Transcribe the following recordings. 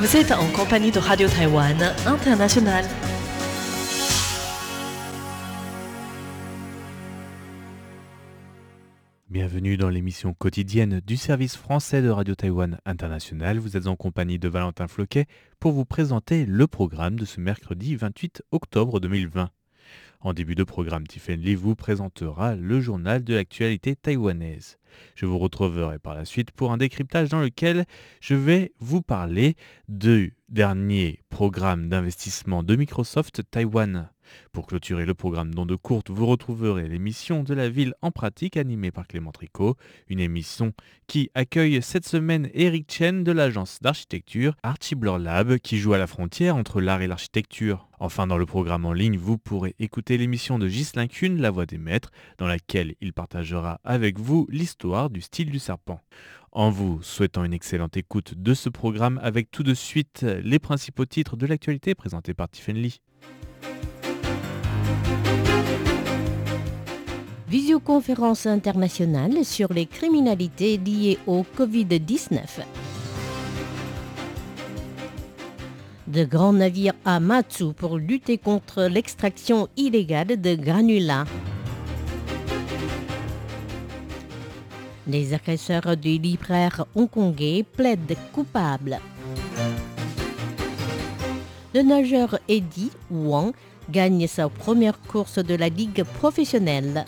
Vous êtes en compagnie de Radio Taïwan International. Bienvenue dans l'émission quotidienne du service français de Radio Taïwan International. Vous êtes en compagnie de Valentin Floquet pour vous présenter le programme de ce mercredi 28 octobre 2020. En début de programme, Tiffany Lee vous présentera le journal de l'actualité taïwanaise. Je vous retrouverai par la suite pour un décryptage dans lequel je vais vous parler du dernier programme d'investissement de Microsoft Taïwan. Pour clôturer le programme dans de courtes, vous retrouverez l'émission de la ville en pratique animée par Clément Tricot, une émission qui accueille cette semaine Eric Chen de l'agence d'architecture Archibald Lab qui joue à la frontière entre l'art et l'architecture. Enfin, dans le programme en ligne, vous pourrez écouter l'émission de Ghislain Kuhn, La Voix des Maîtres, dans laquelle il partagera avec vous l'histoire du style du serpent. En vous souhaitant une excellente écoute de ce programme avec tout de suite les principaux titres de l'actualité présentés par Tiffany Lee. Visioconférence internationale sur les criminalités liées au Covid-19. De grands navires à Matsu pour lutter contre l'extraction illégale de granulats. Les agresseurs du libraire hongkongais plaident coupables. Le nageur Eddie Wang gagne sa première course de la Ligue professionnelle.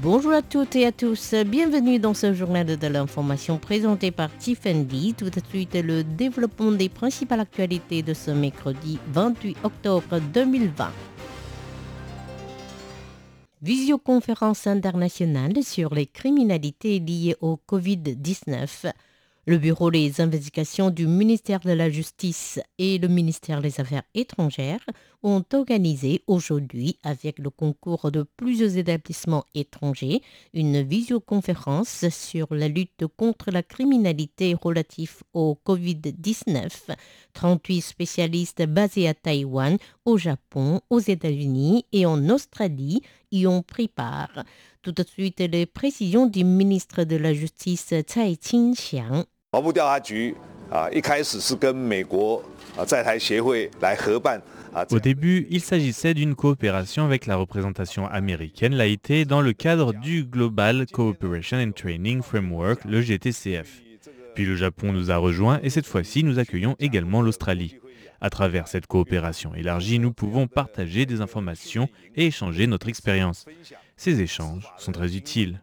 Bonjour à toutes et à tous, bienvenue dans ce journal de l'information présenté par Tiffany. Tout de suite, le développement des principales actualités de ce mercredi 28 octobre 2020. Visioconférence internationale sur les criminalités liées au Covid-19. Le Bureau des investigations du ministère de la Justice et le ministère des Affaires étrangères ont organisé aujourd'hui, avec le concours de plusieurs établissements étrangers, une visioconférence sur la lutte contre la criminalité relative au Covid-19. 38 spécialistes basés à Taïwan, au Japon, aux États-Unis et en Australie y ont pris part. Tout de suite, les précisions du ministre de la Justice Tsai Ching-xiang 毛部调查局啊，一开始是跟美国啊在台协会来合办。Au début, il s'agissait d'une coopération avec la représentation américaine, l'AIT, dans le cadre du Global Cooperation and Training Framework, le GTCF. Puis le Japon nous a rejoints et cette fois-ci, nous accueillons également l'Australie. À travers cette coopération élargie, nous pouvons partager des informations et échanger notre expérience. Ces échanges sont très utiles.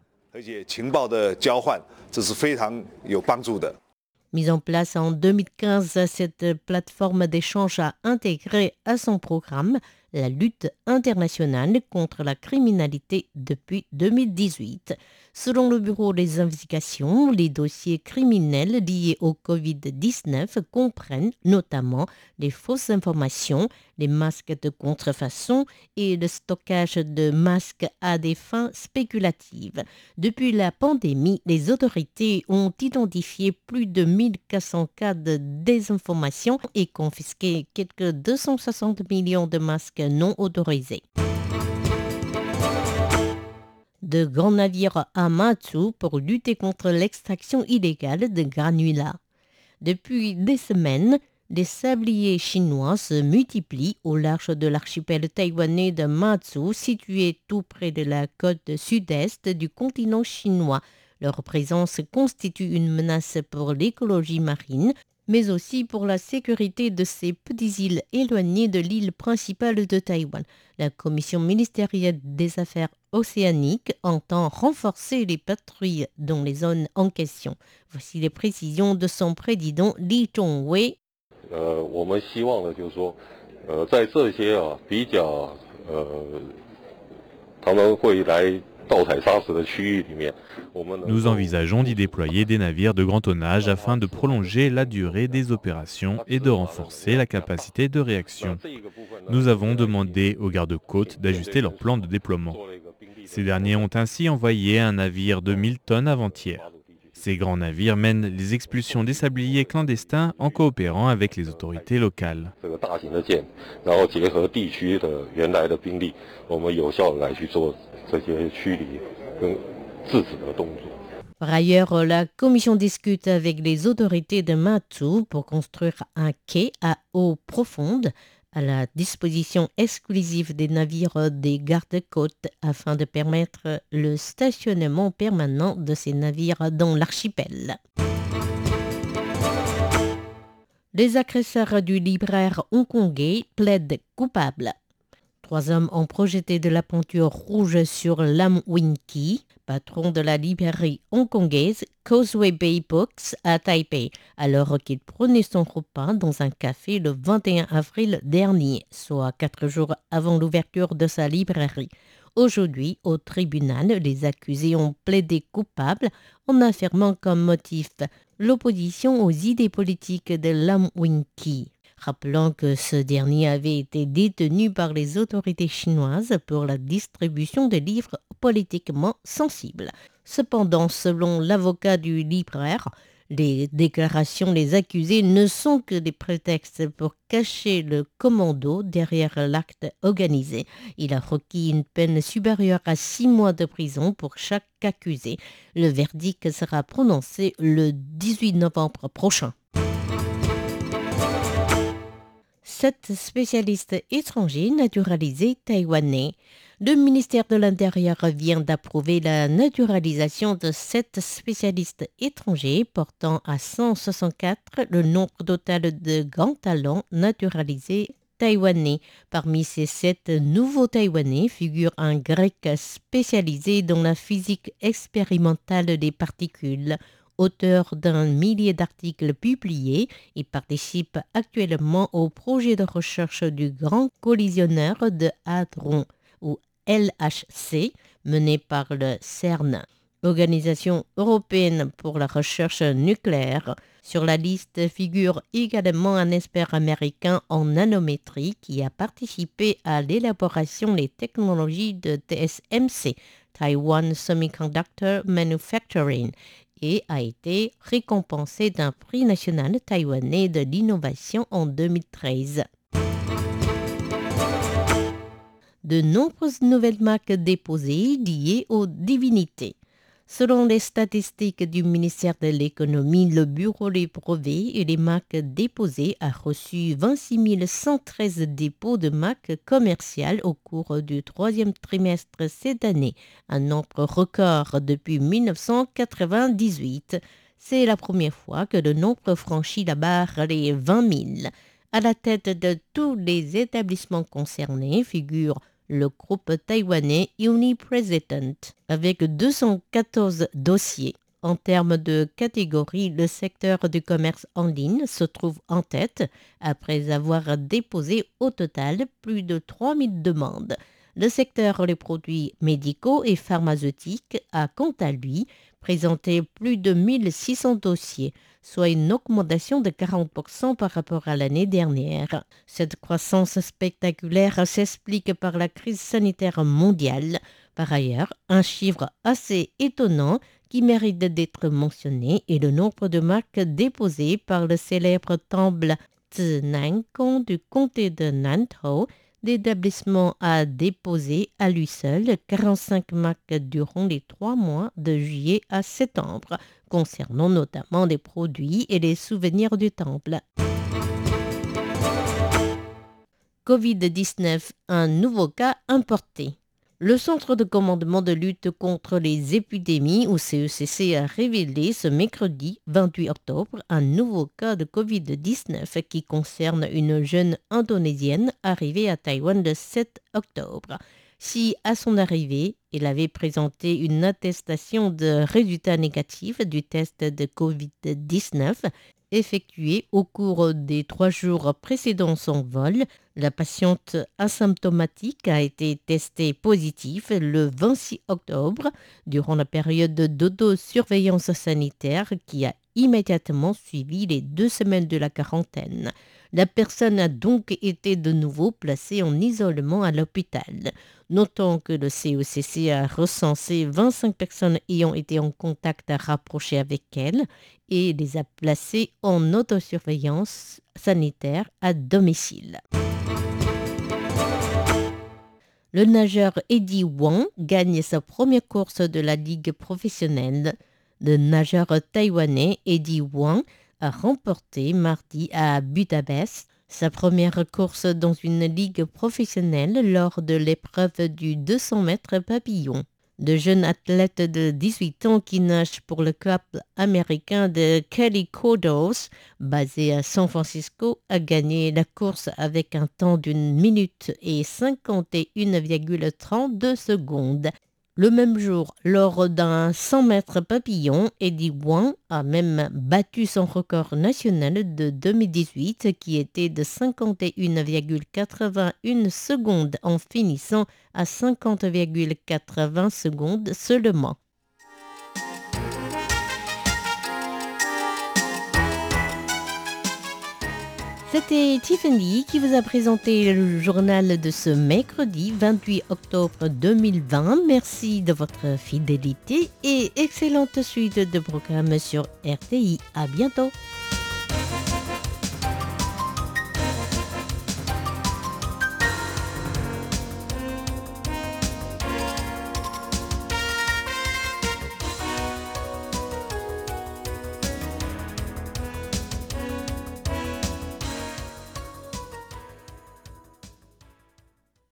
Mise en place en 2015, cette plateforme d'échange a intégré à son programme la lutte internationale contre la criminalité depuis 2018. Selon le Bureau des investigations, les dossiers criminels liés au Covid-19 comprennent notamment les fausses informations, les masques de contrefaçon et le stockage de masques à des fins spéculatives. Depuis la pandémie, les autorités ont identifié plus de 1400 cas de désinformation et confisqué quelques 260 millions de masques non autorisés de grands navires à Matsu pour lutter contre l'extraction illégale de granulats. Depuis des semaines, les sabliers chinois se multiplient au large de l'archipel taïwanais de Matsu, situé tout près de la côte sud-est du continent chinois. Leur présence constitue une menace pour l'écologie marine, mais aussi pour la sécurité de ces petites îles éloignées de l'île principale de Taïwan. La Commission ministérielle des Affaires océaniques entend renforcer les patrouilles dans les zones en question. Voici les précisions de son président Li Zhongwei. 呃，nous envisageons d'y déployer des navires de grand tonnage afin de prolonger la durée des opérations et de renforcer la capacité de réaction. Nous avons demandé aux gardes-côtes d'ajuster leur plan de déploiement. Ces derniers ont ainsi envoyé un navire de 1000 tonnes avant-hier. Ces grands navires mènent les expulsions des sabliers clandestins en coopérant avec les autorités locales. Par ailleurs, la commission discute avec les autorités de Matsu pour construire un quai à eau profonde à la disposition exclusive des navires des gardes-côtes afin de permettre le stationnement permanent de ces navires dans l'archipel. Les agresseurs du libraire hongkongais plaident coupables. Trois hommes ont projeté de la peinture rouge sur Lam Winky, patron de la librairie hongkongaise Causeway Bay Books à Taipei, alors qu'il prenait son repas dans un café le 21 avril dernier, soit quatre jours avant l'ouverture de sa librairie. Aujourd'hui, au tribunal, les accusés ont plaidé coupables en affirmant comme motif l'opposition aux idées politiques de Lam Winky rappelant que ce dernier avait été détenu par les autorités chinoises pour la distribution de livres politiquement sensibles. Cependant, selon l'avocat du libraire, les déclarations des accusés ne sont que des prétextes pour cacher le commando derrière l'acte organisé. Il a requis une peine supérieure à six mois de prison pour chaque accusé. Le verdict sera prononcé le 18 novembre prochain. Sept spécialistes étrangers naturalisés taïwanais. Le ministère de l'Intérieur vient d'approuver la naturalisation de sept spécialistes étrangers, portant à 164 le nombre total de grands talents naturalisés taïwanais. Parmi ces sept nouveaux taïwanais figure un grec spécialisé dans la physique expérimentale des particules, auteur d'un millier d'articles publiés, il participe actuellement au projet de recherche du Grand Collisionneur de Hadron, ou LHC, mené par le CERN, Organisation européenne pour la recherche nucléaire. Sur la liste figure également un expert américain en nanométrie qui a participé à l'élaboration des technologies de TSMC, Taiwan Semiconductor Manufacturing, et a été récompensé d'un prix national taïwanais de l'innovation en 2013. De nombreuses nouvelles marques déposées liées aux divinités. Selon les statistiques du ministère de l'économie, le bureau des brevets et les marques déposées a reçu 26 113 dépôts de marques commerciales au cours du troisième trimestre cette année, un nombre record depuis 1998. C'est la première fois que le nombre franchit la barre des 20 000. À la tête de tous les établissements concernés figurent le groupe taïwanais Uni-President, avec 214 dossiers. En termes de catégorie, le secteur du commerce en ligne se trouve en tête après avoir déposé au total plus de 3000 demandes. Le secteur des produits médicaux et pharmaceutiques a quant à lui présenté plus de 1600 dossiers, soit une augmentation de 40% par rapport à l'année dernière. Cette croissance spectaculaire s'explique par la crise sanitaire mondiale. Par ailleurs, un chiffre assez étonnant qui mérite d'être mentionné est le nombre de marques déposées par le célèbre temple Kong du comté de Nantou L'établissement a déposé à lui seul 45 marques durant les trois mois de juillet à septembre, concernant notamment des produits et les souvenirs du temple. Covid-19, un nouveau cas importé. Le Centre de commandement de lutte contre les épidémies, ou CECC, a révélé ce mercredi 28 octobre un nouveau cas de Covid-19 qui concerne une jeune indonésienne arrivée à Taïwan le 7 octobre. Si à son arrivée, elle avait présenté une attestation de résultat négatif du test de Covid-19, effectué au cours des trois jours précédant son vol. La patiente asymptomatique a été testée positive le 26 octobre durant la période d'autosurveillance sanitaire qui a immédiatement suivi les deux semaines de la quarantaine. La personne a donc été de nouveau placée en isolement à l'hôpital. Notons que le CECC a recensé 25 personnes ayant été en contact rapproché avec elle et les a placées en autosurveillance sanitaire à domicile. Le nageur Eddie Wang gagne sa première course de la ligue professionnelle Le nageur taïwanais Eddie Wang a remporté mardi à Budapest sa première course dans une ligue professionnelle lors de l'épreuve du 200 mètres papillon. De jeunes athlètes de 18 ans qui nagent pour le club américain de Kelly Cordos, basé à San Francisco, a gagné la course avec un temps d'une minute et 51,32 secondes. Le même jour, lors d'un 100 mètres papillon, Eddie Wang a même battu son record national de 2018 qui était de 51,81 secondes en finissant à 50,80 secondes seulement. C'était Tiffany qui vous a présenté le journal de ce mercredi 28 octobre 2020. Merci de votre fidélité et excellente suite de programmes sur RTI. À bientôt.